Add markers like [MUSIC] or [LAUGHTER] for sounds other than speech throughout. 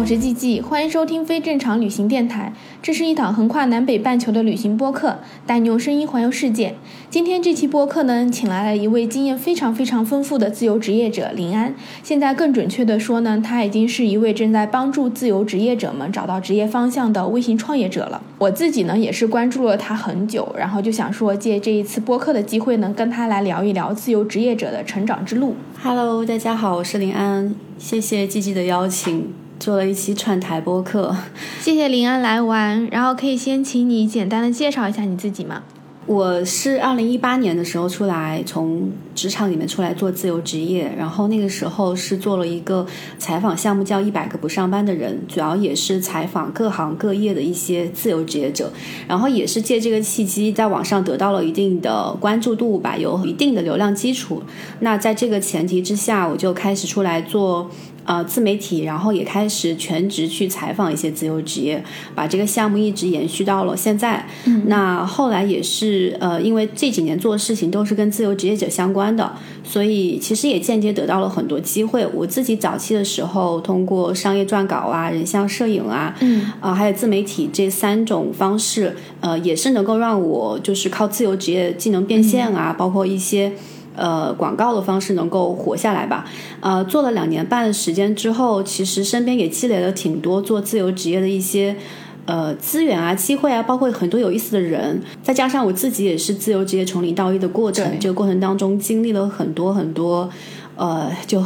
我是季季，欢迎收听非正常旅行电台。这是一档横跨南北半球的旅行播客，带你用声音环游世界。今天这期播客呢，请来了一位经验非常非常丰富的自由职业者林安。现在更准确的说呢，他已经是一位正在帮助自由职业者们找到职业方向的微型创业者了。我自己呢，也是关注了他很久，然后就想说，借这一次播客的机会呢，跟他来聊一聊自由职业者的成长之路。Hello，大家好，我是林安，谢谢季季的邀请，做了一期串台播客。[LAUGHS] 谢谢林安来玩，然后可以先请你简单的介绍一下你自己吗？我是二零一八年的时候出来，从职场里面出来做自由职业，然后那个时候是做了一个采访项目，叫《一百个不上班的人》，主要也是采访各行各业的一些自由职业者，然后也是借这个契机，在网上得到了一定的关注度吧，有一定的流量基础。那在这个前提之下，我就开始出来做。呃，自媒体，然后也开始全职去采访一些自由职业，把这个项目一直延续到了现在。嗯、那后来也是呃，因为这几年做的事情都是跟自由职业者相关的，所以其实也间接得到了很多机会。我自己早期的时候，通过商业撰稿啊、人像摄影啊，嗯，啊、还有自媒体这三种方式，呃，也是能够让我就是靠自由职业技能变现啊，包括一些。呃，广告的方式能够活下来吧？呃，做了两年半的时间之后，其实身边也积累了挺多做自由职业的一些呃资源啊、机会啊，包括很多有意思的人。再加上我自己也是自由职业从零到一的过程，这个过程当中经历了很多很多，呃，就。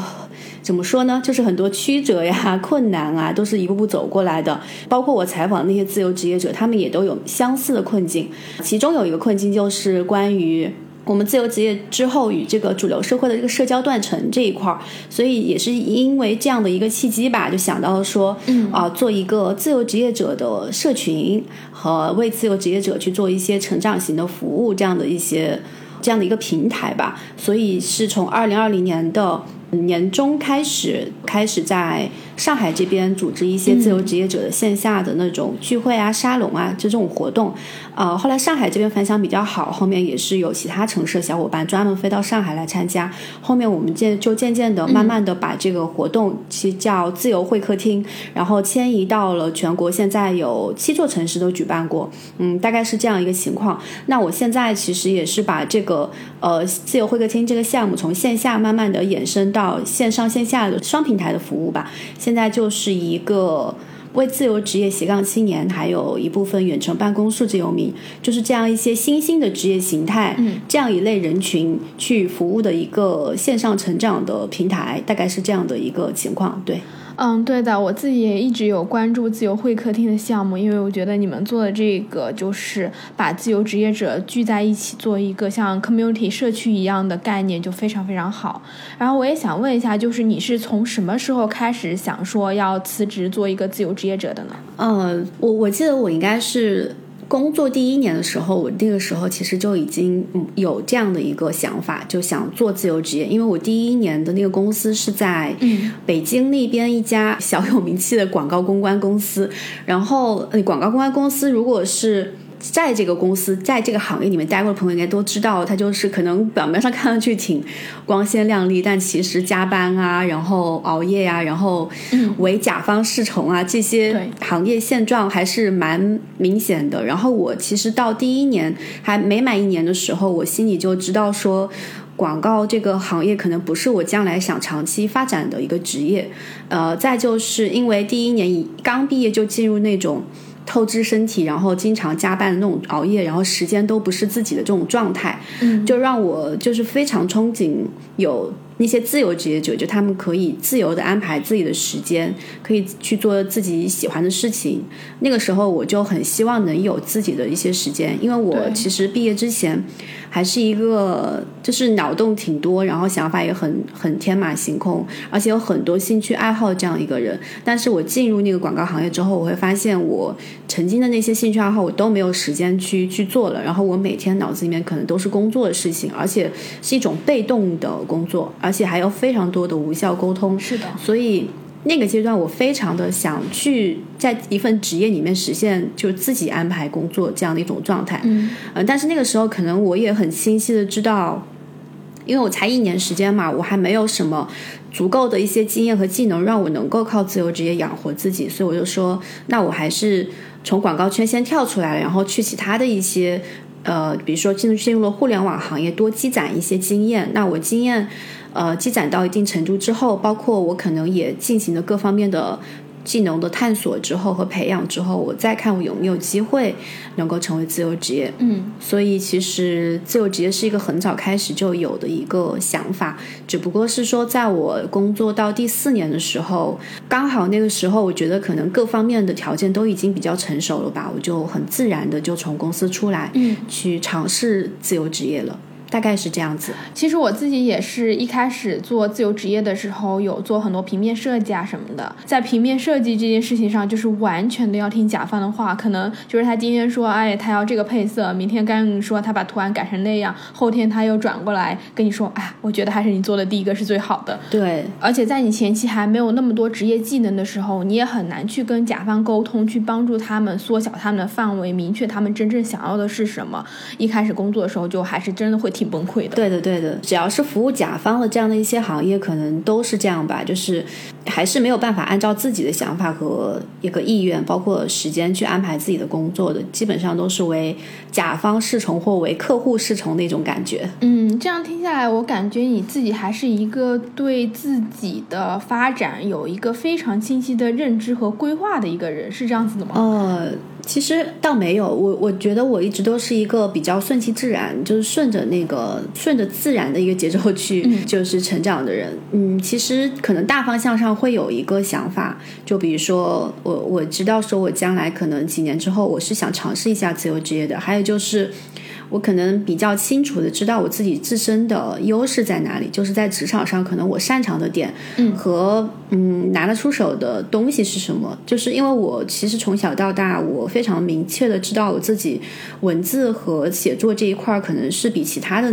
怎么说呢？就是很多曲折呀、[LAUGHS] 困难啊，都是一步步走过来的。包括我采访的那些自由职业者，他们也都有相似的困境。其中有一个困境就是关于。我们自由职业之后与这个主流社会的这个社交断层这一块儿，所以也是因为这样的一个契机吧，就想到了说，嗯啊、做一个自由职业者的社群和为自由职业者去做一些成长型的服务，这样的一些这样的一个平台吧。所以是从二零二零年的年中开始，开始在上海这边组织一些自由职业者的线下的那种聚会啊、沙龙啊就这种活动。呃，后来上海这边反响比较好，后面也是有其他城市的小伙伴专门飞到上海来参加。后面我们渐就渐渐的、慢慢的把这个活动其实叫自由会客厅，然后迁移到了全国，现在有七座城市都举办过。嗯，大概是这样一个情况。那我现在其实也是把这个呃自由会客厅这个项目从线下慢慢的衍生到线上线下的双平台的服务吧。现在就是一个。为自由职业斜杠青年，还有一部分远程办公数字游民，就是这样一些新兴的职业形态，嗯，这样一类人群去服务的一个线上成长的平台，大概是这样的一个情况。对，嗯，对的，我自己也一直有关注自由会客厅的项目，因为我觉得你们做的这个就是把自由职业者聚在一起，做一个像 community 社区一样的概念，就非常非常好。然后我也想问一下，就是你是从什么时候开始想说要辞职做一个自由职业者的呢？嗯，我我记得我应该是。工作第一年的时候，我那个时候其实就已经嗯有这样的一个想法，就想做自由职业。因为我第一年的那个公司是在嗯北京那边一家小有名气的广告公关公司，然后呃，广告公关公司如果是。在这个公司，在这个行业里面待过的朋友应该都知道，他就是可能表面上看上去挺光鲜亮丽，但其实加班啊，然后熬夜啊，然后为甲方侍从啊，这些行业现状还是蛮明显的。然后我其实到第一年还没满一年的时候，我心里就知道说。广告这个行业可能不是我将来想长期发展的一个职业，呃，再就是因为第一年一刚毕业就进入那种透支身体，然后经常加班的那种熬夜，然后时间都不是自己的这种状态，嗯。就让我就是非常憧憬有那些自由职业者，就他们可以自由的安排自己的时间，可以去做自己喜欢的事情。那个时候我就很希望能有自己的一些时间，因为我其实毕业之前还是一个就是脑洞挺多，然后想法也很很天马行空，而且有很多兴趣爱好这样一个人。但是我进入那个广告行业之后，我会发现我曾经的那些兴趣爱好我都没有时间去去做了，然后我每天脑子里面可能都是工作的事情，而且是一种被动的工作，而且还有非常多的无效沟通。是的，所以那个阶段，我非常的想去在一份职业里面实现，就是自己安排工作这样的一种状态。嗯呃，但是那个时候可能我也很清晰的知道，因为我才一年时间嘛，我还没有什么足够的一些经验和技能让我能够靠自由职业养活自己，所以我就说，那我还是从广告圈先跳出来，然后去其他的一些。呃，比如说进入进入了互联网行业，多积攒一些经验。那我经验，呃，积攒到一定程度之后，包括我可能也进行了各方面的技能的探索之后和培养之后，我再看我有没有机会能够成为自由职业。嗯所以其实自由职业是一个很早开始就有的一个想法，只不过是说在我工作到第四年的时候，刚好那个时候我觉得可能各方面的条件都已经比较成熟了吧，我就很自然的就从公司出来，嗯，去尝试自由职业了，大概是这样子。其实我自己也是一开始做自由职业的时候，有做很多平面设计啊什么的。在平面设计这件事情上，就是完全的要听甲方的话，可能就是他今天说，哎，他要这个配色，明天跟你说他把图案改成那样，后天他又转过来跟你说，哎，我觉得还是你做的第一个是最好的。对，而且在你前期还没有那么多职业技能的时候，你也很难去跟甲方沟通，去帮助他们缩小他们的范围，明确他们真正想要的是什么。一开始工作的时候，就还是真的会挺崩溃的。对的，对的，只要是服务甲方的这样的一些行业，可能都是这样吧，就是还是没有办法按照自己的想法和一个意愿，包括时间去安排自己的工作的，基本上都是为甲方侍从或为客户侍从那种感觉。嗯，这样听下来，我感觉你自己还是一个对自己的发展有一个非常清晰的认知和规划的一个人，是这样子的吗？呃，其实倒没有，我我觉得我一直都是一个比较顺其自然，就是顺着那个顺着自然的一个节奏去，[LAUGHS] 就是成长的人。嗯，其实可能大方向上会有一个想法，就比如说我我知道说我将来可能几年之后我是想尝试一下自由职业的，还有就是。我可能比较清楚的知道我自己自身的优势在哪里，就是在职场上可能我擅长的点，嗯和嗯拿得出手的东西是什么。就是因为我其实从小到大，我非常明确的知道我自己文字和写作这一块可能是比其他的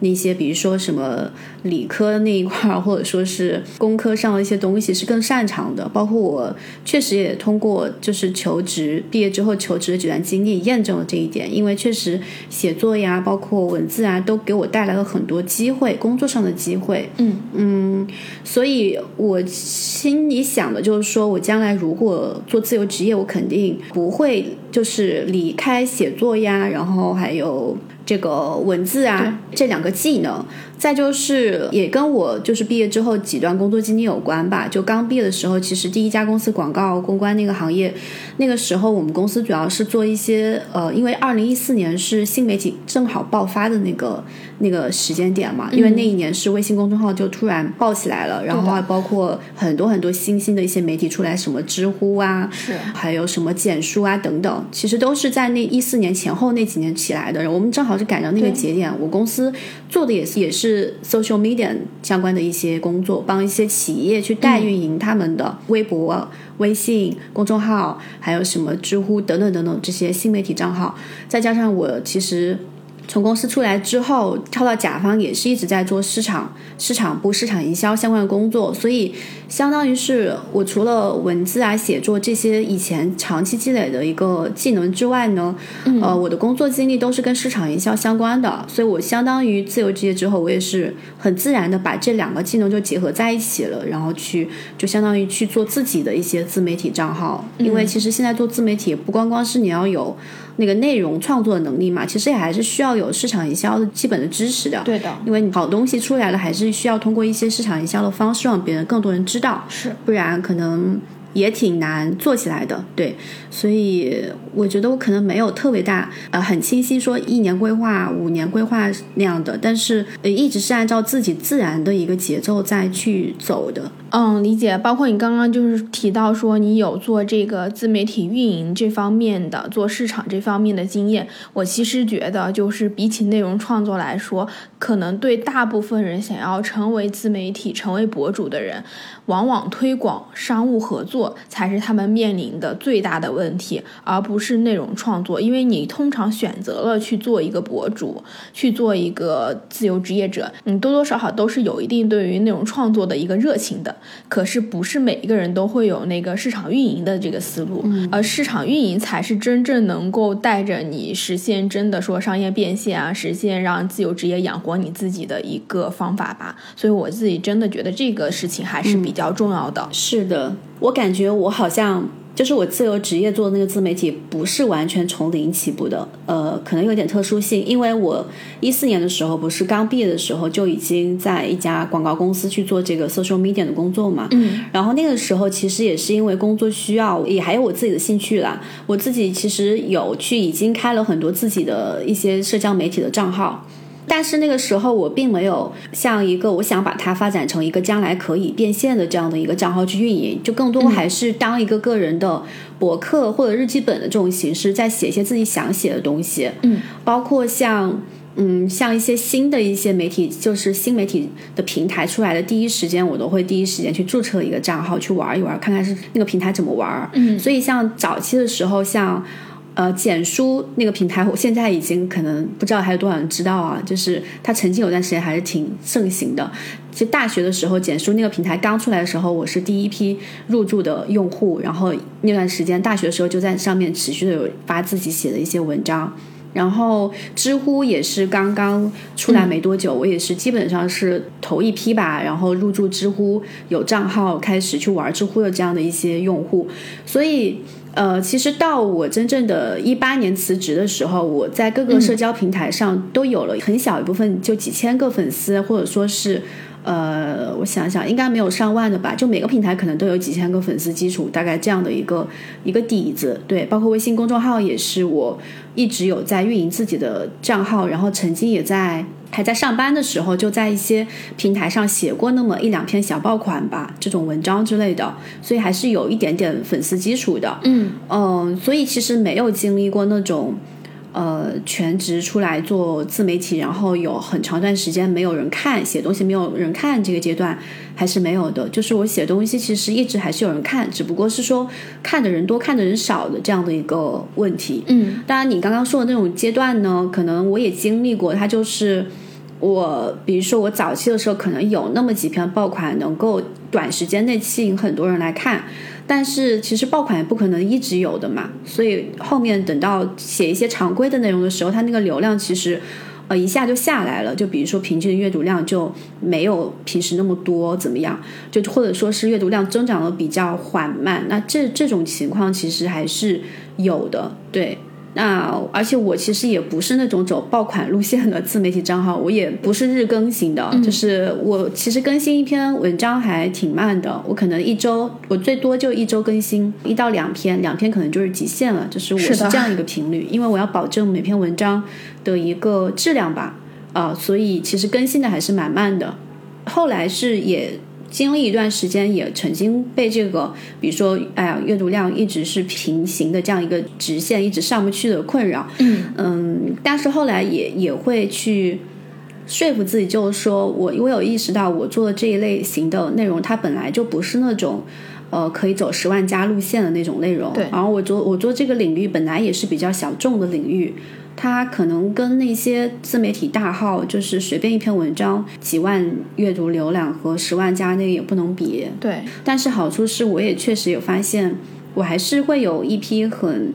那些，比如说什么理科那一块，或者说是工科上的一些东西是更擅长的。包括我确实也通过就是求职毕业之后求职的几段经历验证了这一点，因为确实写作呀，包括文字啊，都给我带来了很多机会，工作上的机会。嗯嗯所以我心里想的就是说，我将来如果做自由职业，我肯定不会就是离开写作呀，然后还有这个文字啊这两个技能。再就是也跟我就是毕业之后几段工作经历有关吧。就刚毕业的时候，其实第一家公司广告公关那个行业，那个时候我们公司主要是做一些呃，因为二零一四年是新媒体正好爆发的那个那个时间点嘛，因为那一年是微信公众号就突然爆起来了，然后还包括很多很多新兴的一些媒体出来，什么知乎啊，是还有什么简书啊等等，其实都是在那一四年前后那几年起来的。我们正好是赶上那个节点，我公司做的也是也是 social media 相关的一些工作，帮一些企业去代运营他们的微博、微信公众号，还有什么知乎等等等等这些新媒体账号。再加上我其实从公司出来之后，跳到甲方也是一直在做市场、市场部、市场营销相关的工作，所以相当于是我除了文字啊、写作这些以前长期积累的一个技能之外呢，呃，我的工作经历都是跟市场营销相关的，所以我相当于自由职业之后，我也是很自然的把这两个技能就结合在一起了，然后去就相当于去做自己的一些自媒体账号，因为其实现在做自媒体不光光是你要有那个内容创作的能力嘛，其实也还是需要有市场营销的基本的知识的。对的，因为你好东西出来了，还是需要通过一些市场营销的方式让别人更多人知道，是不然可能也挺难做起来的。对，所以我觉得我可能没有特别大呃很清晰说一年规划、五年规划那样的，但是呃一直是按照自己自然的一个节奏在去走的。嗯，理解。包括你刚刚就是提到说你有做这个自媒体运营这方面的，做市场这方面的经验。我其实觉得，就是比起内容创作来说，可能对大部分人想要成为自媒体、成为博主的人，往往推广、商务合作才是他们面临的最大的问题，而不是内容创作。因为你通常选择了去做一个博主，去做一个自由职业者，你多多少少都是有一定对于内容创作的一个热情的。可是不是每一个人都会有那个市场运营的这个思路，而市场运营才是真正能够带着你实现真的说商业变现啊，实现让自由职业养活你自己的一个方法吧。所以我自己真的觉得这个事情还是比较重要的。是的，我感觉我好像就是我自由职业做的那个自媒体，不是完全从零起步的，呃，可能有点特殊性，因为我一四年的时候不是刚毕业的时候就已经在一家广告公司去做这个 social media 的工作嘛，嗯，然后那个时候其实也是因为工作需要，也还有我自己的兴趣啦，我自己其实有去已经开了很多自己的一些社交媒体的账号。但是那个时候我并没有像一个我想把它发展成一个将来可以变现的这样的一个账号去运营，就更多还是当一个个人的博客或者日记本的这种形式，在写一些自己想写的东西。嗯，包括像嗯像一些新的一些媒体，就是新媒体的平台出来的第一时间，我都会第一时间去注册一个账号去玩一玩，看看是那个平台怎么玩。嗯所以像早期的时候，像呃简书那个平台，我现在已经可能不知道还有多少人知道啊。就是它曾经有段时间还是挺盛行的。其实大学的时候，简书那个平台刚出来的时候，我是第一批入驻的用户，然后那段时间大学的时候就在上面持续的有发自己写的一些文章。然后知乎也是刚刚出来没多久，我也是基本上是头一批吧，然后入驻知乎，有账号开始去玩知乎的这样的一些用户，所以。呃，其实到我真正的一八年辞职的时候，我在各个社交平台上都有了很小一部分，就几千个粉丝，或者说是，呃，我想想，应该没有上万的吧。就每个平台可能都有几千个粉丝基础，大概这样的一个一个底子。对，包括微信公众号也是，我一直有在运营自己的账号，然后曾经也在。还在上班的时候，就在一些平台上写过那么一两篇小爆款吧，这种文章之类的，所以还是有一点点粉丝基础的。嗯嗯，所以其实没有经历过那种，呃，全职出来做自媒体，然后有很长段时间没有人看，写东西没有人看这个阶段还是没有的。就是我写东西其实一直还是有人看，只不过是说看的人多，看的人少的这样的一个问题。嗯当然，你刚刚说的那种阶段呢，可能我也经历过，它就是。我比如说，我早期的时候可能有那么几篇爆款能够短时间内吸引很多人来看，但是其实爆款也不可能一直有的嘛，所以后面等到写一些常规的内容的时候，它那个流量其实呃一下就下来了。就比如说平均的阅读量就没有平时那么多，怎么样？就或者说是阅读量增长的比较缓慢，那这这种情况其实还是有的，对。那而且我其实也不是那种走爆款路线的自媒体账号，我也不是日更型的，就是我其实更新一篇文章还挺慢的，我可能一周我最多就一周更新一到两篇，两篇可能就是极限了，就是我是这样一个频率，因为我要保证每篇文章的一个质量吧，啊、所以其实更新的还是蛮慢的。后来是也经历一段时间，也曾经被这个，比如说，哎呀，阅读量一直是平行的这样一个直线，一直上不去的困扰。嗯嗯，但是后来也也会去说服自己，就是说我我有意识到，我做的这一类型的内容，它本来就不是那种。呃，可以走十万加路线的那种内容。对然后我做我做这个领域本来也是比较小众的领域，它可能跟那些自媒体大号，就是随便一篇文章几万阅读浏览和十万加那个也不能比。对，但是好处是我也确实有发现，我还是会有一批很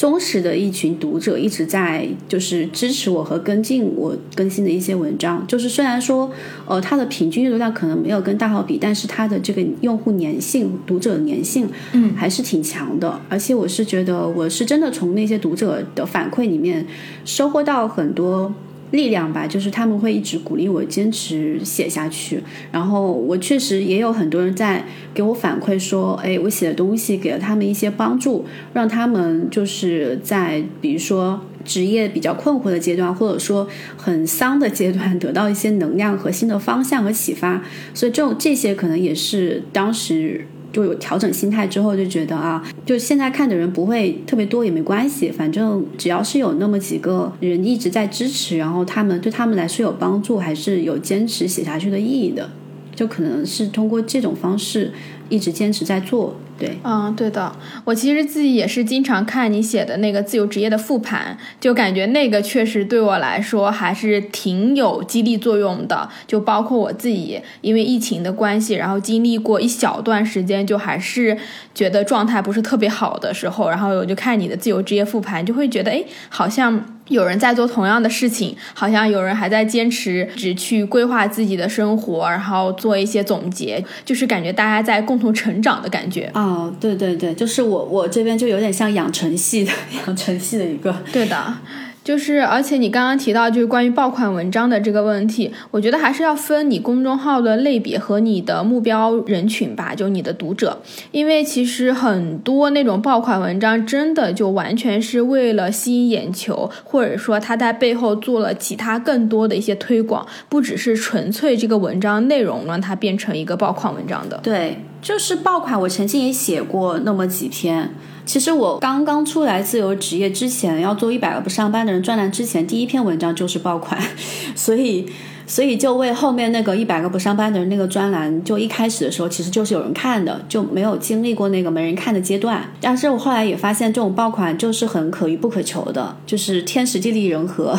忠实的一群读者一直在就是支持我和跟进我更新的一些文章。就是虽然说，呃，它的平均阅读量可能没有跟大号比，但是它的这个用户粘性、读者粘性，嗯还是挺强的。而且我是觉得，我是真的从那些读者的反馈里面收获到很多。力量吧，就是他们会一直鼓励我坚持写下去。然后我确实也有很多人在给我反馈说，哎，我写的东西给了他们一些帮助，让他们就是在比如说职业比较困惑的阶段，或者说很丧的阶段，得到一些能量和新的方向和启发。所以这种这些可能也是当时。就有调整心态之后，就觉得啊，就现在看的人不会特别多也没关系，反正只要是有那么几个人一直在支持，然后他们对他们来说有帮助，还是有坚持写下去的意义的，就可能是通过这种方式一直坚持在做。对，嗯，对的，我其实自己也是经常看你写的那个自由职业的复盘，就感觉那个确实对我来说还是挺有激励作用的。就包括我自己，因为疫情的关系，然后经历过一小段时间，就还是觉得状态不是特别好的时候，然后我就看你的自由职业复盘，就会觉得，哎，好像。有人在做同样的事情，好像有人还在坚持只去规划自己的生活，然后做一些总结，就是感觉大家在共同成长的感觉。哦，对对对，就是我我这边就有点像养成系的 [LAUGHS] 养成系的一个，对的。就是，而且你刚刚提到就是关于爆款文章的这个问题，我觉得还是要分你公众号的类别和你的目标人群吧，就你的读者，因为其实很多那种爆款文章真的就完全是为了吸引眼球，或者说他在背后做了其他更多的一些推广，不只是纯粹这个文章内容让它变成一个爆款文章的。对，就是爆款，我曾经也写过那么几篇。其实我刚刚出来自由职业之前，要做一百个不上班的人专栏之前，第一篇文章就是爆款，[LAUGHS] 所以所以就为后面那个一百个不上班的人那个专栏，就一开始的时候其实就是有人看的，就没有经历过那个没人看的阶段。但是我后来也发现，这种爆款就是很可遇不可求的，就是天时地利人和。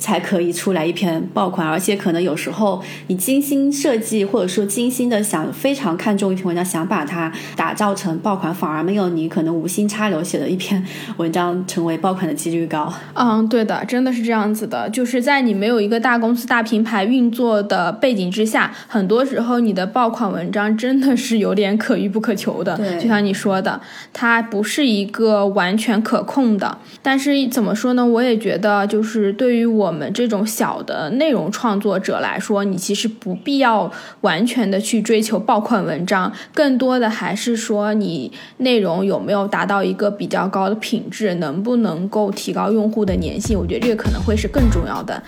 才可以出来一篇爆款，而且可能有时候你精心设计或者说精心的想非常看重一篇文章，想把它打造成爆款，反而没有你可能无心插柳写的一篇文章成为爆款的几率高。嗯，对的，真的是这样子的，就是在你没有一个大公司大品牌运作的背景之下，很多时候你的爆款文章真的是有点可遇不可求的。对，就像你说的，它不是一个完全可控的。但是怎么说呢？我也觉得，就是对于我。我们这种小的内容创作者来说，你其实不必要完全的去追求爆款文章，更多的还是说你内容有没有达到一个比较高的品质，能不能够提高用户的粘性？我觉得这个可能会是更重要的。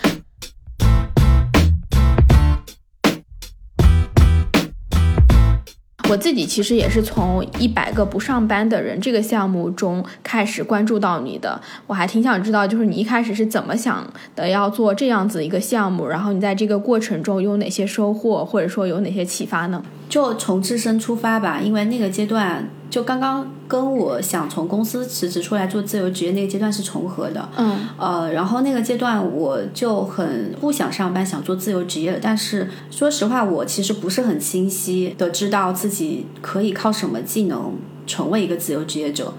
我自己其实也是从一百个不上班的人这个项目中开始关注到你的，我还挺想知道，就是你一开始是怎么想的要做这样子一个项目，然后你在这个过程中有哪些收获，或者说有哪些启发呢？就从自身出发吧，因为那个阶段就刚刚跟我想从公司辞职出来做自由职业那个阶段是重合的。嗯，呃，然后那个阶段我就很不想上班，想做自由职业但是说实话，我其实不是很清晰的知道自己可以靠什么技能成为一个自由职业者。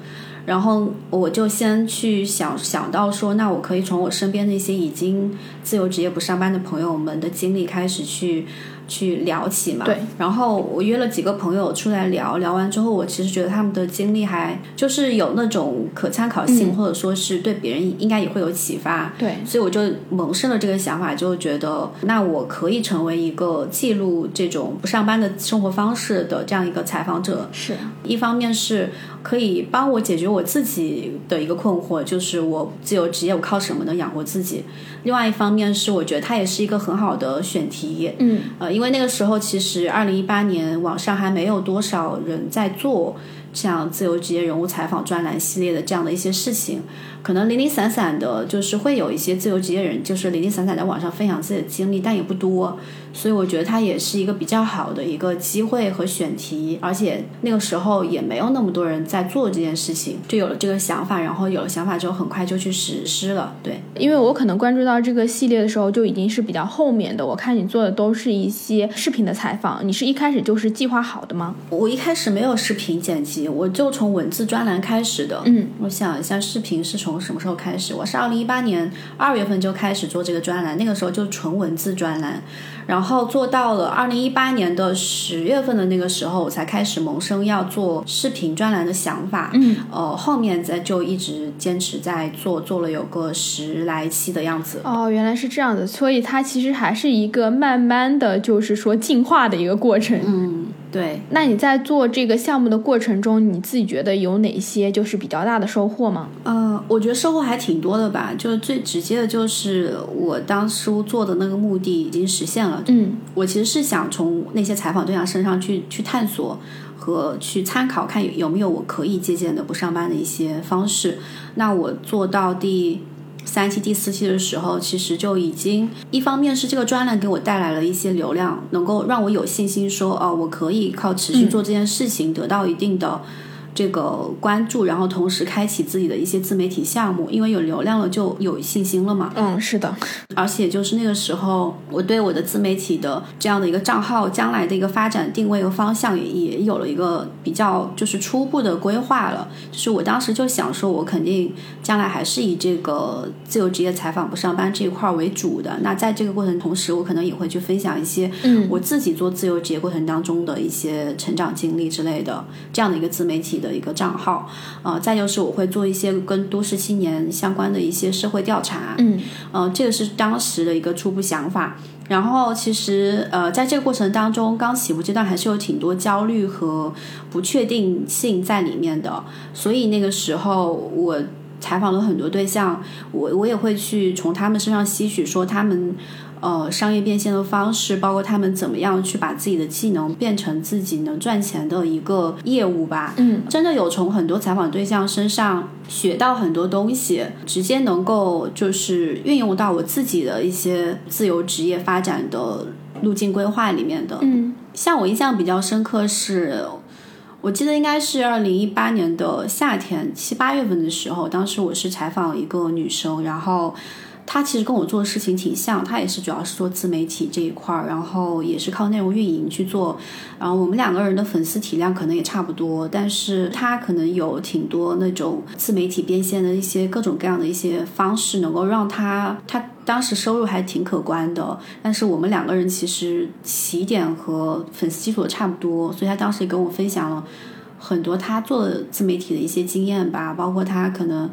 然后我就先去想想到说，那我可以从我身边那些已经自由职业不上班的朋友们的经历开始去。去聊起嘛，对。然后我约了几个朋友出来聊聊完之后，我其实觉得他们的经历还就是有那种可参考性，或者说是对别人应该也会有启发。对。所以我就萌生了这个想法，就觉得那我可以成为一个记录这种不上班的生活方式的这样一个采访者。是一方面是可以帮我解决我自己的一个困惑，就是我自由职业我靠什么能养活自己？另外一方面是我觉得它也是一个很好的选题。嗯。呃。因为因为那个时候，其实二零一八年网上还没有多少人在做这样自由职业人物采访专栏系列的这样的一些事情。可能零零散散的，就是会有一些自由职业人，就是零零散散在网上分享自己的经历，但也不多。所以我觉得它也是一个比较好的一个机会和选题，而且那个时候也没有那么多人在做这件事情，就有了这个想法。然后有了想法之后，很快就去实施了。对，因为我可能关注到这个系列的时候，就已经是比较后面的。我看你做的都是一些视频的采访，你是一开始就是计划好的吗？我一开始没有视频剪辑，我就从文字专栏开始的。嗯，我想一下，视频是从。从什么时候开始？我是二零一八年二月份就开始做这个专栏，那个时候就纯文字专栏，然后做到了二零一八年的十月份的那个时候，我才开始萌生要做视频专栏的想法。嗯，呃，后面再就一直坚持在做，做了有个十来期的样子。哦，原来是这样的，所以它其实还是一个慢慢的就是说进化的一个过程。嗯，对。那你在做这个项目的过程中，你自己觉得有哪些就是比较大的收获吗？呃，我觉得收获还挺多的吧。就是最直接的就是我当初做的那个目的已经实现了。嗯，我其实是想从那些采访对象身上去去探索和去参考，看有有没有我可以借鉴的不上班的一些方式。那我做到第三期、第四期的时候，其实就已经一方面是这个专栏给我带来了一些流量，能够让我有信心说，哦，我可以靠持续做这件事情得到一定的。这个关注，然后同时开启自己的一些自媒体项目，因为有流量了就有信心了嘛。嗯，是的。而且就是那个时候，我对我的自媒体的这样的一个账号将来的一个发展定位和方向也也有了一个比较就是初步的规划了。就是我当时就想说，我肯定将来还是以这个自由职业采访不上班这一块为主的。那在这个过程同时，我可能也会去分享一些嗯我自己做自由职业过程当中的一些成长经历之类的这样的一个自媒体的一个账号。呃，再就是我会做一些跟都市青年相关的一些社会调查。嗯呃，这个是当时的一个初步想法。然后其实呃，在这个过程当中，刚起步阶段还是有挺多焦虑和不确定性在里面的，所以那个时候我采访了很多对象，我我也会去从他们身上吸取说他们。呃，商业变现的方式，包括他们怎么样去把自己的技能变成自己能赚钱的一个业务吧。嗯，真的有从很多采访对象身上学到很多东西，直接能够就是运用到我自己的一些自由职业发展的路径规划里面的。嗯像我印象比较深刻是，我记得应该是二零一八年的夏天七八月份的时候，当时我是采访一个女生，然后他其实跟我做的事情挺像，他也是主要是做自媒体这一块儿，然后也是靠内容运营去做，然后我们两个人的粉丝体量可能也差不多，但是他可能有挺多那种自媒体变现的一些各种各样的一些方式，能够让他他。当时收入还挺可观的，但是我们两个人其实起点和粉丝基础差不多，所以他当时也跟我分享了很多他做自媒体的一些经验吧，包括他可能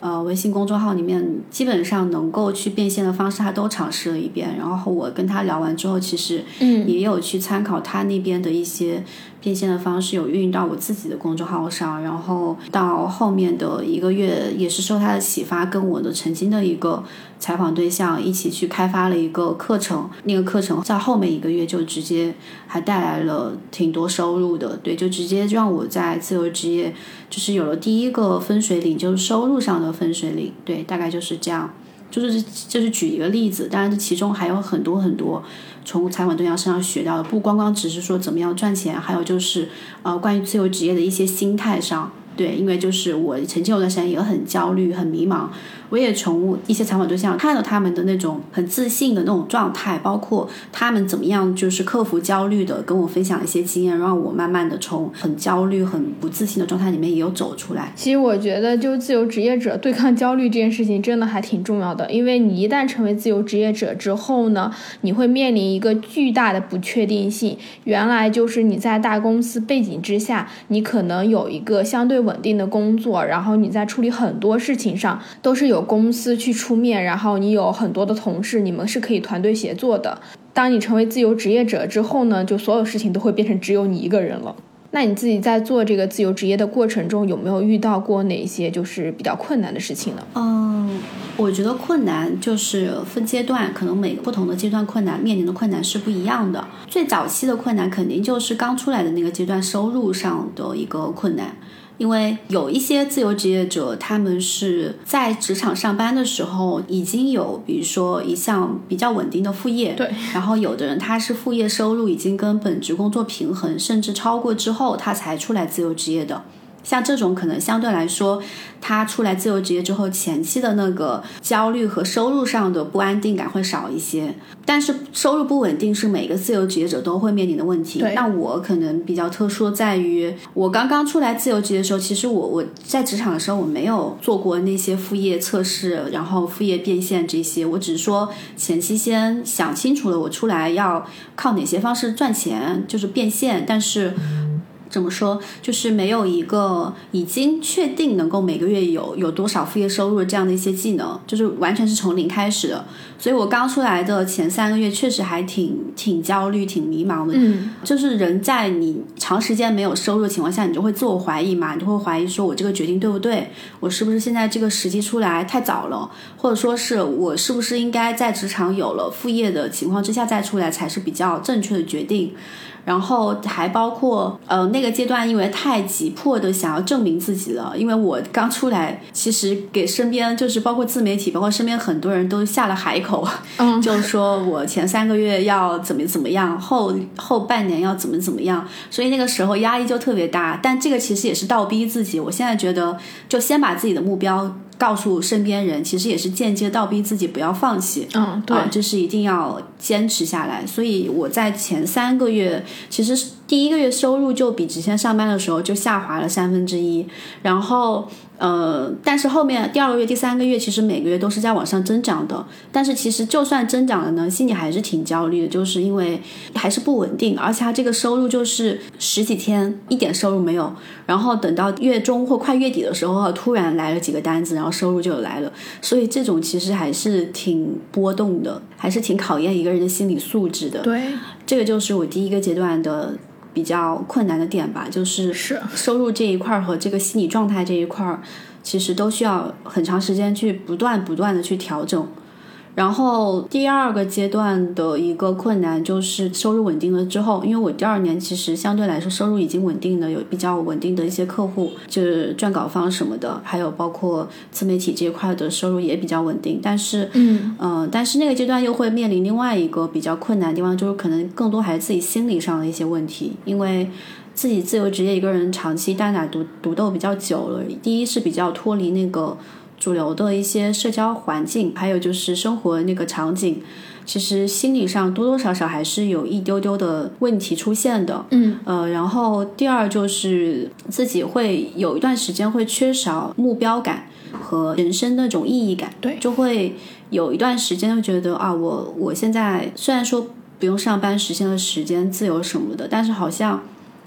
呃微信公众号里面基本上能够去变现的方式，他都尝试了一遍。然后我跟他聊完之后，其实嗯也有去参考他那边的一些变现的方式，有运用到我自己的公众号上。然后到后面的一个月，也是受他的启发，跟我的曾经的一个采访对象一起去开发了一个课程。那个课程在后面一个月就直接还带来了挺多收入的，对，就直接让我在自由职业就是有了第一个分水岭，就是收入上的分水岭，对，大概就是这样。就是就是举一个例子，当然这其中还有很多很多从采访对象身上学到的，不光光只是说怎么样赚钱，还有就是呃关于自由职业的一些心态上。对，因为就是我曾经有段时间也很焦虑、很迷茫，我也从一些采访对象看到他们的那种很自信的那种状态，包括他们怎么样就是克服焦虑的，跟我分享一些经验，让我慢慢的从很焦虑、很不自信的状态里面也有走出来。其实我觉得，就自由职业者对抗焦虑这件事情，真的还挺重要的。因为你一旦成为自由职业者之后呢，你会面临一个巨大的不确定性。原来就是你在大公司背景之下，你可能有一个相对稳定的工作，然后你在处理很多事情上都是有公司去出面，然后你有很多的同事，你们是可以团队协作的。当你成为自由职业者之后呢，就所有事情都会变成只有你一个人了。那你自己在做这个自由职业的过程中，有没有遇到过哪些就是比较困难的事情呢？嗯，我觉得困难就是分阶段，可能每个不同的阶段困难面临的困难是不一样的。最早期的困难肯定就是刚出来的那个阶段收入上的一个困难。因为有一些自由职业者，他们是在职场上班的时候已经有，比如说一项比较稳定的副业，对。然后有的人他是副业收入已经跟本职工作平衡，甚至超过之后，他才出来自由职业的。像这种可能相对来说，他出来自由职业之后，前期的那个焦虑和收入上的不安定感会少一些。但是收入不稳定是每个自由职业者都会面临的问题。那我可能比较特殊在于，我刚刚出来自由职业的时候，其实我我在职场的时候我没有做过那些副业测试，然后副业变现这些，我只是说前期先想清楚了，我出来要靠哪些方式赚钱，就是变现，但是。怎么说？就是没有一个已经确定能够每个月有有多少副业收入的这样的一些技能，就是完全是从零开始的。所以我刚出来的前三个月，确实还挺挺焦虑、挺迷茫的。嗯，就是人在你长时间没有收入的情况下，你就会自我怀疑嘛，你就会怀疑说我这个决定对不对？我是不是现在这个时机出来太早了？或者说是我是不是应该在职场有了副业的情况之下再出来才是比较正确的决定？然后还包括呃那个阶段，因为太急迫的想要证明自己了，因为我刚出来，其实给身边就是包括自媒体，包括身边很多人都下了海口，嗯 [LAUGHS] 就是说我前三个月要怎么怎么样，后后半年要怎么怎么样，所以那个时候压力就特别大。但这个其实也是倒逼自己，我现在觉得就先把自己的目标告诉身边人，其实也是间接倒逼自己不要放弃。嗯，对，啊，这是一定要坚持下来。所以我在前三个月，其实第一个月收入就比之前上班的时候就下滑了三分之一，然后呃，但是后面第二个月、第三个月，其实每个月都是在往上增长的。但是其实就算增长了呢，心里还是挺焦虑的，就是因为还是不稳定，而且他这个收入就是十几天一点收入没有，然后等到月中或快月底的时候，突然来了几个单子，然后收入就来了。所以这种其实还是挺波动的，还是挺考验一个人的心理素质的。对，这个就是我第一个阶段的比较困难的点吧，就是是收入这一块儿和这个心理状态这一块儿，其实都需要很长时间去不断不断的去调整。然后第二个阶段的一个困难就是收入稳定了之后，因为我第二年其实相对来说收入已经稳定了，有比较稳定的一些客户，就是撰稿方什么的，还有包括自媒体这一块的收入也比较稳定。但是，嗯呃，但是那个阶段又会面临另外一个比较困难的地方，就是可能更多还是自己心理上的一些问题，因为自己自由职业一个人长期单打独独斗比较久了，第一是比较脱离那个主流的一些社交环境，还有就是生活那个场景，其实心理上多多少少还是有一丢丢的问题出现的。嗯呃，然后第二就是自己会有一段时间会缺少目标感和人生那种意义感，对就会有一段时间就觉得啊，我我现在虽然说不用上班，实现了时间自由什么的，但是好像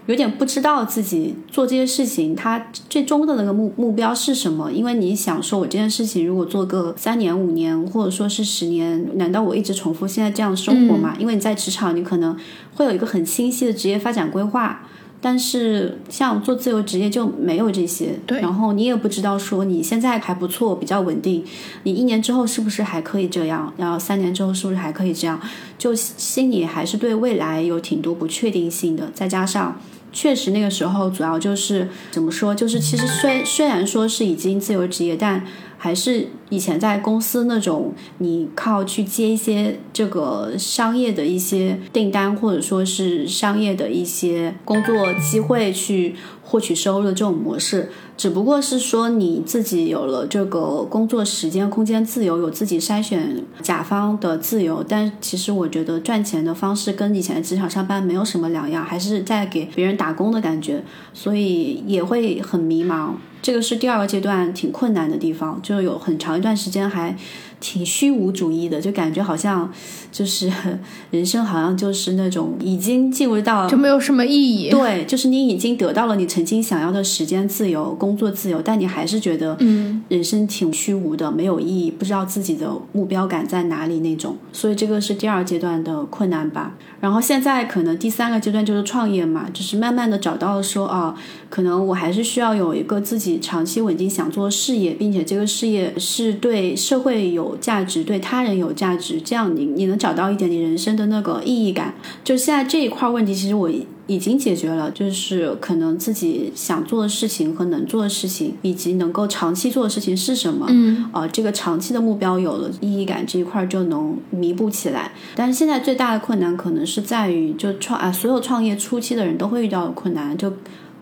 有点不知道自己做这些事情，它最终的那个目目标是什么？因为你想说，我这件事情如果做个三年、五年，或者说是十年，难道我一直重复现在这样生活吗？因为你在职场，你可能会有一个很清晰的职业发展规划。但是像做自由职业就没有这些，对然后你也不知道说你现在还不错，比较稳定，你一年之后是不是还可以这样？然后三年之后是不是还可以这样？就心里还是对未来有挺多不确定性的，再加上确实那个时候主要就是怎么说，就是其实虽虽然说是已经自由职业，但还是以前在公司那种你靠去接一些这个商业的一些订单，或者说是商业的一些工作机会去获取收入的这种模式。只不过是说你自己有了这个工作时间、空间自由，有自己筛选甲方的自由，但其实我觉得赚钱的方式跟以前的职场上班没有什么两样，还是在给别人打工的感觉，所以也会很迷茫。这个是第二个阶段挺困难的地方，就有很长一段时间还挺虚无主义的，就感觉好像就是 [LAUGHS] 人生好像就是那种已经进入到就没有什么意义。对，就是你已经得到了你曾经想要的时间自由、工作自由，但你还是觉得嗯人生挺虚无的，没有意义，不知道自己的目标感在哪里那种。所以这个是第二阶段的困难吧。然后现在可能第三个阶段就是创业嘛，就是慢慢的找到了说啊，可能我还是需要有一个自己长期稳定想做的事业，并且这个事业是对社会有价值、对他人有价值，这样你你能找到一点你人生的那个意义感。就现在这一块问题，其实我已经解决了，就是可能自己想做的事情和能做的事情，以及能够长期做的事情是什么。嗯，呃，这个长期的目标有了意义感这一块就能弥补起来。但是现在最大的困难可能是在于，就创啊，所有创业初期的人都会遇到的困难，就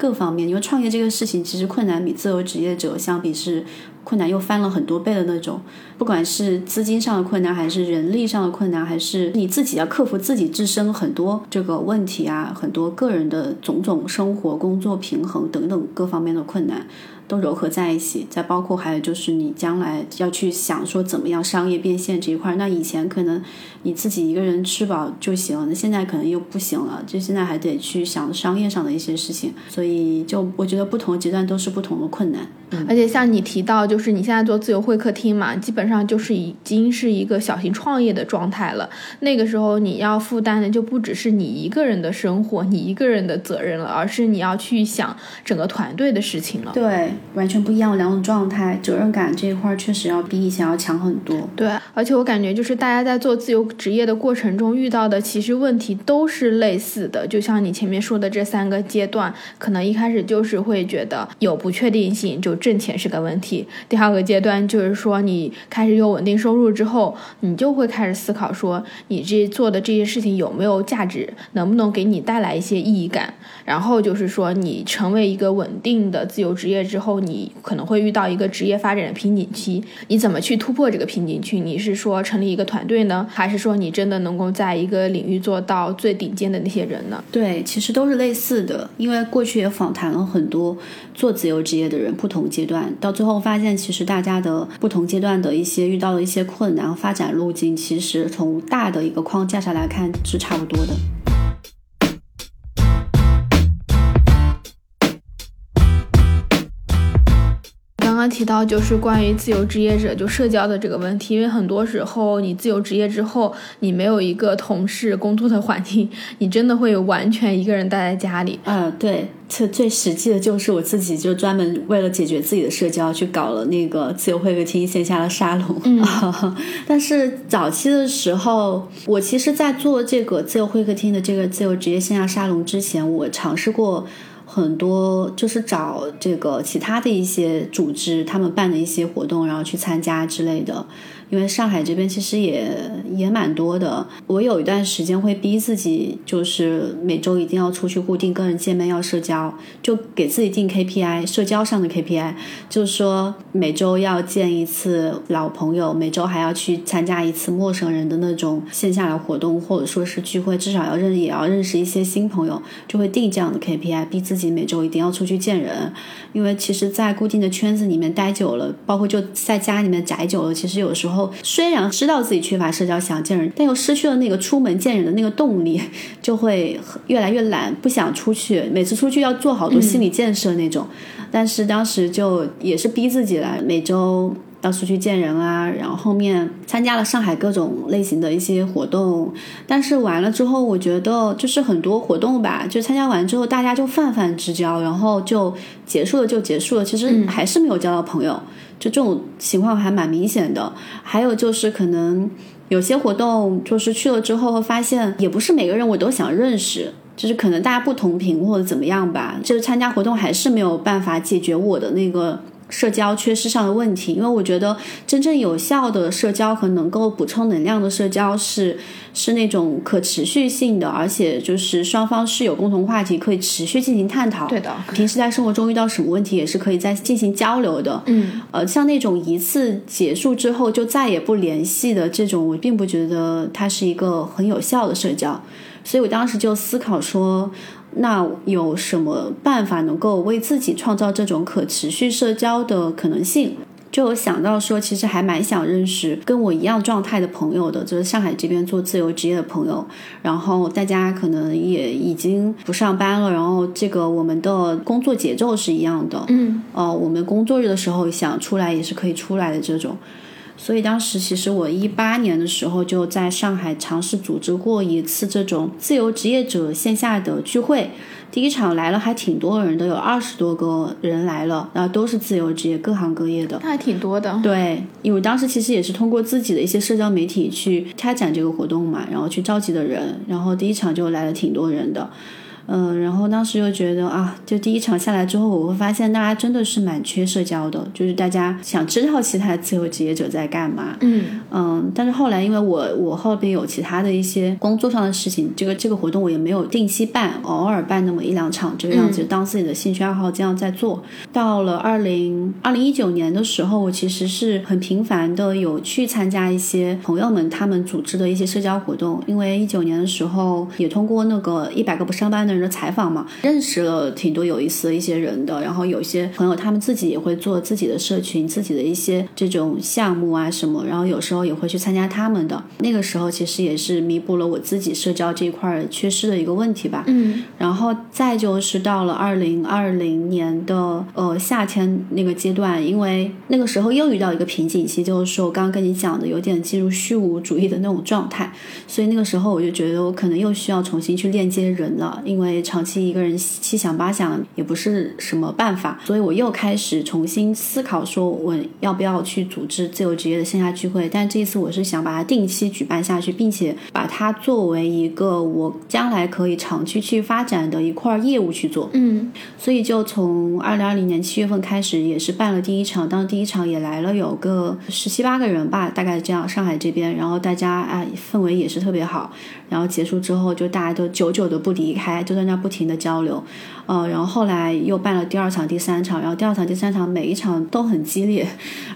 各方面，因为创业这个事情其实困难比自由职业者相比是困难又翻了很多倍的那种，不管是资金上的困难，还是人力上的困难，还是你自己要克服自己自身很多这个问题啊，很多个人的种种生活、工作平衡等等各方面的困难。都糅合在一起，再包括还有就是你将来要去想说怎么样商业变现这一块儿，那以前可能你自己一个人吃饱就行，那现在可能又不行了，就现在还得去想商业上的一些事情，所以就我觉得不同的阶段都是不同的困难。而且像你提到，就是你现在做自由会客厅嘛，基本上就是已经是一个小型创业的状态了。那个时候你要负担的就不只是你一个人的生活，你一个人的责任了，而是你要去想整个团队的事情了。对，完全不一样的两种状态，责任感这一块儿确实要比以前要强很多。对，而且我感觉就是大家在做自由职业的过程中遇到的，其实问题都是类似的。就像你前面说的这三个阶段，可能一开始就是会觉得有不确定性，就挣钱是个问题。第二个阶段就是说你开始有稳定收入之后，你就会开始思考说你这做的这些事情有没有价值，能不能给你带来一些意义感。然后就是说你成为一个稳定的自由职业之后，你可能会遇到一个职业发展的瓶颈期，你怎么去突破这个瓶颈期？你是说成立一个团队呢，还是说你真的能够在一个领域做到最顶尖的那些人呢？对，其实都是类似的，因为过去也访谈了很多做自由职业的人，不同阶段，到最后发现，其实大家的不同阶段的一些遇到的一些困难和、发展路径，其实从大的一个框架上来看是差不多的。刚刚提到就是关于自由职业者就社交的这个问题，因为很多时候你自由职业之后，你没有一个同事工作的环境，你真的会完全一个人待在家里。呃，对，这最实际的就是我自己就专门为了解决自己的社交，去搞了那个自由会客厅线下的沙龙。嗯 [LAUGHS] 但是早期的时候，我其实，在做这个自由会客厅的这个自由职业线下沙龙之前，我尝试过。很多就是找这个其他的一些组织，他们办的一些活动，然后去参加之类的。因为上海这边其实也也蛮多的，我有一段时间会逼自己，就是每周一定要出去固定跟人见面，要社交，就给自己定 KPI，社交上的 KPI，就是说每周要见一次老朋友，每周还要去参加一次陌生人的那种线下的活动，或者说是聚会，至少要认也要认识一些新朋友，就会定这样的 KPI，逼自己每周一定要出去见人。因为其实，在固定的圈子里面待久了，包括就在家里面宅久了，其实有时候虽然知道自己缺乏社交，想见人，但又失去了那个出门见人的那个动力，就会越来越懒，不想出去。每次出去要做好多心理建设那种。但是当时就也是逼自己来，每周要出去见人啊，然后后面参加了上海各种类型的一些活动，但是完了之后，我觉得就是很多活动吧，就参加完之后大家就泛泛之交，然后就结束了就结束了，其实还是没有交到朋友，就这种情况还蛮明显的。还有就是可能有些活动就是去了之后会发现，也不是每个人我都想认识。就是可能大家不同频或者怎么样吧，就是参加活动还是没有办法解决我的那个社交缺失上的问题，因为我觉得真正有效的社交和能够补充能量的社交是是那种可持续性的，而且就是双方是有共同话题可以持续进行探讨。对的，平时在生活中遇到什么问题也是可以再进行交流的。嗯，呃，像那种一次结束之后就再也不联系的这种，我并不觉得它是一个很有效的社交。所以我当时就思考说，那有什么办法能够为自己创造这种可持续社交的可能性？就有想到说，其实还蛮想认识跟我一样状态的朋友的，就是上海这边做自由职业的朋友。然后大家可能也已经不上班了，然后这个我们的工作节奏是一样的。嗯，呃，我们工作日的时候想出来也是可以出来的这种。所以当时其实我一八年的时候就在上海尝试组织过一次这种自由职业者线下的聚会，第一场来了还挺多人的，有二十多个人来了，然后都是自由职业，各行各业的。那还挺多的。对，因为当时其实也是通过自己的一些社交媒体去开展这个活动嘛，然后去召集的人，然后第一场就来了挺多人的。嗯，然后当时又觉得啊，就第一场下来之后，我会发现大家真的是蛮缺社交的，就是大家想知道其他的自由职业者在干嘛。嗯嗯，但是后来因为我我后边有其他的一些工作上的事情，这个这个活动我也没有定期办，偶尔办那么一两场这个样子，当自己的兴趣爱好这样在做。到了二零二零一九年的时候，我其实是很频繁的有去参加一些朋友们他们组织的一些社交活动，因为一九年的时候也通过那个一百个不上班的人的采访嘛，认识了挺多有意思的一些人的，然后有一些朋友他们自己也会做自己的社群，自己的一些这种项目啊什么，然后有时候也会去参加他们的。那个时候其实也是弥补了我自己社交这一块儿缺失的一个问题吧。嗯然后再就是到了二零二零年的呃夏天那个阶段，因为那个时候又遇到一个瓶颈期，就是说我刚刚跟你讲的，有点进入虚无主义的那种状态，所以那个时候我就觉得我可能又需要重新去链接人了，因为长期一个人七想八想也不是什么办法，所以我又开始重新思考，说我要不要去组织自由职业的线下聚会，但这一次我是想把它定期举办下去，并且把它作为一个我将来可以长期去发展的一块业务去做。嗯所以就从二零二零年七月份开始，也是办了第一场，当时第一场也来了有个十七八个人吧，大概这样，上海这边，然后大家啊氛围也是特别好，然后结束之后就大家都久久的不离开，就在那不停的交流，呃，然后后来又办了第二场、第三场，然后第二场、第三场每一场都很激烈，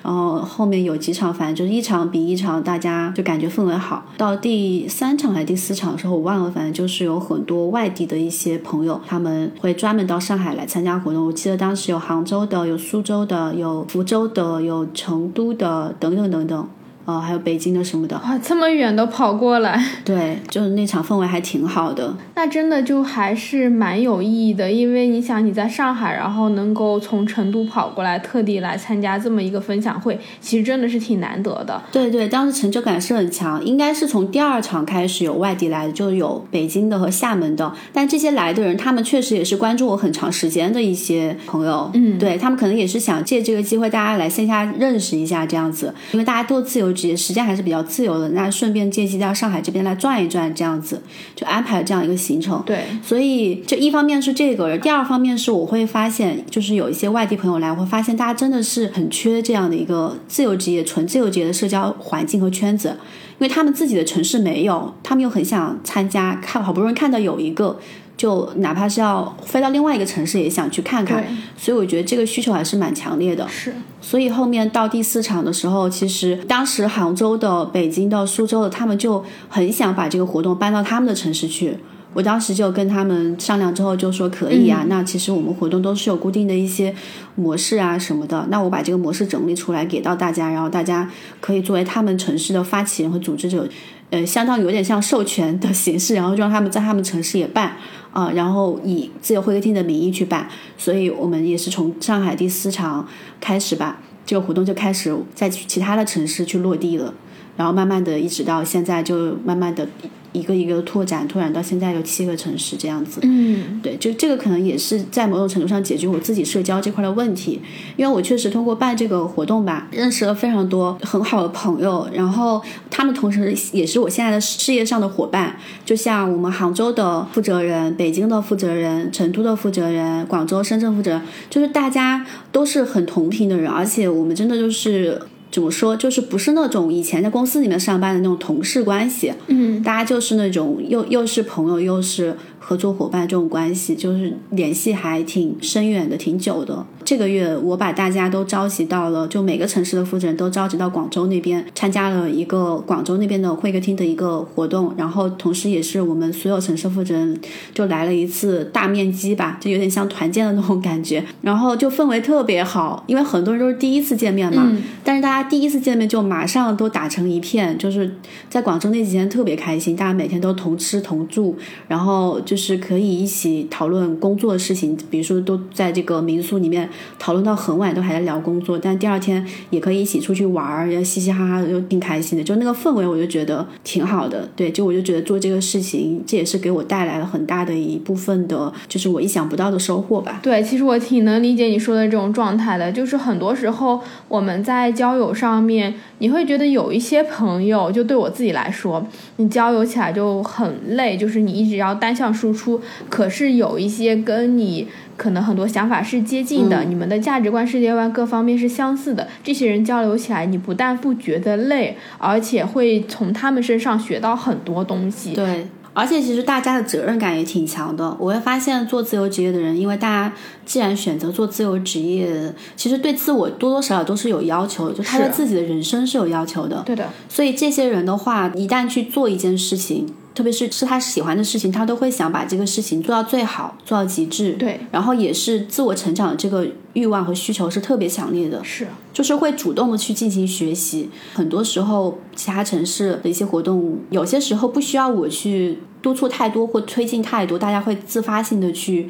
然后后面有几场反正就是一场比一场，大家就感觉氛围好。到第三场还是第四场的时候，我忘了，反正就是有很多外地的一些朋友，他们会专门到上海来参加活动。我记得当时有杭州的，有苏州的，有福州的，有成都的，等等等等。呃，还有北京的什么的，哇，这么远都跑过来，对，就是那场氛围还挺好的。[LAUGHS] 那真的就还是蛮有意义的，因为你想你在上海，然后能够从成都跑过来，特地来参加这么一个分享会，其实真的是挺难得的。对对，当时成就感是很强，应该是从第二场开始有外地来的，就有北京的和厦门的。但这些来的人，他们确实也是关注我很长时间的一些朋友，嗯对他们可能也是想借这个机会，大家来线下认识一下这样子，因为大家都自由职业，时间还是比较自由的，那顺便借机到上海这边来转一转，这样子就安排了这样一个行程。对，所以这一方面是这个，第二方面是我会发现，就是有一些外地朋友来，我会发现大家真的是很缺这样的一个自由职业、纯自由职业的社交环境和圈子，因为他们自己的城市没有，他们又很想参加，看好不容易看到有一个。就哪怕是要飞到另外一个城市，也想去看看，所以我觉得这个需求还是蛮强烈的。是，所以后面到第四场的时候，其实当时杭州的、北京的、苏州的，他们就很想把这个活动搬到他们的城市去。我当时就跟他们商量之后，就说可以啊。那其实我们活动都是有固定的一些模式啊什么的。那我把这个模式整理出来给到大家，然后大家可以作为他们城市的发起人和组织者，呃，相当于有点像授权的形式，然后就让他们在他们城市也办啊、然后以自由会客厅的名义去办。所以我们也是从上海第四场开始吧，这个活动就开始在其他的城市去落地了。然后慢慢的，一直到现在，就慢慢的一个一个拓展，拓展到现在有七个城市这样子。嗯，对，就这个可能也是在某种程度上解决我自己社交这块的问题，因为我确实通过办这个活动吧，认识了非常多很好的朋友，然后他们同时也是我现在的事业上的伙伴，就像我们杭州的负责人、北京的负责人、成都的负责人、广州、深圳负责人，就是大家都是很同频的人，而且我们真的就是。怎么说？就是不是那种以前在公司里面上班的那种同事关系，嗯，大家就是那种又又是朋友又是合作伙伴这种关系，就是联系还挺深远的，挺久的。这个月我把大家都召集到了，就每个城市的负责人都召集到广州那边参加了一个广州那边的会客厅的一个活动，然后同时也是我们所有城市负责人就来了一次大面积吧，就有点像团建的那种感觉，然后就氛围特别好，因为很多人都是第一次见面嘛，嗯。但是大家第一次见面就马上都打成一片，就是在广州那几天特别开心，大家每天都同吃同住，然后就是可以一起讨论工作的事情，比如说都在这个民宿里面讨论到很晚都还在聊工作，但第二天也可以一起出去玩儿，然后嘻嘻哈哈的，就挺开心的。就那个氛围，我就觉得挺好的。对，就我就觉得做这个事情，这也是给我带来了很大的一部分的，就是我意想不到的收获吧。对，其实我挺能理解你说的这种状态的，就是很多时候我们在交友上面，你会觉得有一些朋友，就对我自己来说，你交友起来就很累，就是你一直要单向输出。可是有一些跟你可能很多想法是接近的，你们的价值观、世界观各方面是相似的，这些人交流起来，你不但不觉得累，而且会从他们身上学到很多东西。对，而且其实大家的责任感也挺强的。我会发现做自由职业的人，因为大家既然选择做自由职业，其实对自我多多少少都是有要求，就他对自己的人生是有要求的。对的，所以这些人的话，一旦去做一件事情，特别是是他喜欢的事情，他都会想把这个事情做到最好，做到极致。对，然后也是自我成长的这个欲望和需求是特别强烈的。是。就是会主动的去进行学习。很多时候，其他城市的一些活动，有些时候不需要我去督促太多或推进太多，大家会自发性的去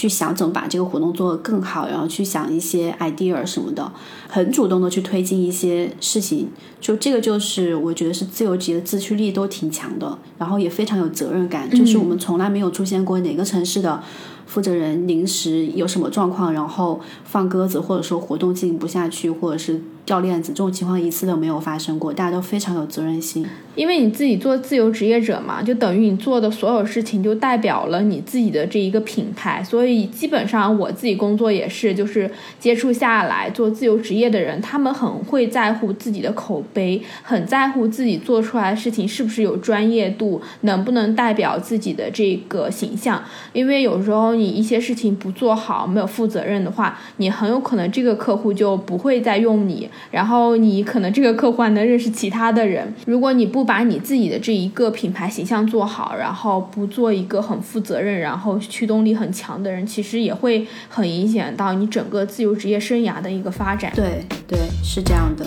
去想怎么把这个活动做得更好，然后去想一些 idea 什么的，很主动的去推进一些事情。就这个就是我觉得是自由职业的自驱力都挺强的，然后也非常有责任感。就是我们从来没有出现过哪个城市的。负责人临时有什么状况，然后放鸽子，或者说活动进行不下去，或者是掉链子，这种情况一次都没有发生过，大家都非常有责任心。因为你自己做自由职业者嘛，就等于你做的所有事情就代表了你自己的这一个品牌，所以基本上我自己工作也是，就是接触下来做自由职业的人，他们很会在乎自己的口碑，很在乎自己做出来的事情是不是有专业度，能不能代表自己的这个形象。因为有时候你一些事情不做好，没有负责任的话，你很有可能这个客户就不会再用你，然后你可能这个客户还能认识其他的人。如果你不把你自己的这一个品牌形象做好，然后不做一个很负责任，然后驱动力很强的人，其实也会很影响到你整个自由职业生涯的一个发展。对对，是这样的。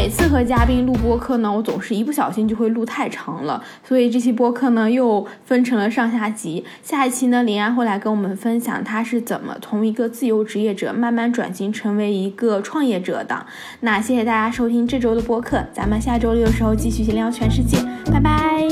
每次和嘉宾录播客呢，我总是一不小心就会录太长了，所以这期播客呢又分成了上下集。下一期呢，林安会来跟我们分享他是怎么从一个自由职业者慢慢转型成为一个创业者的。那谢谢大家收听这周的播客，咱们下周六的时候继续闲聊全世界，拜拜。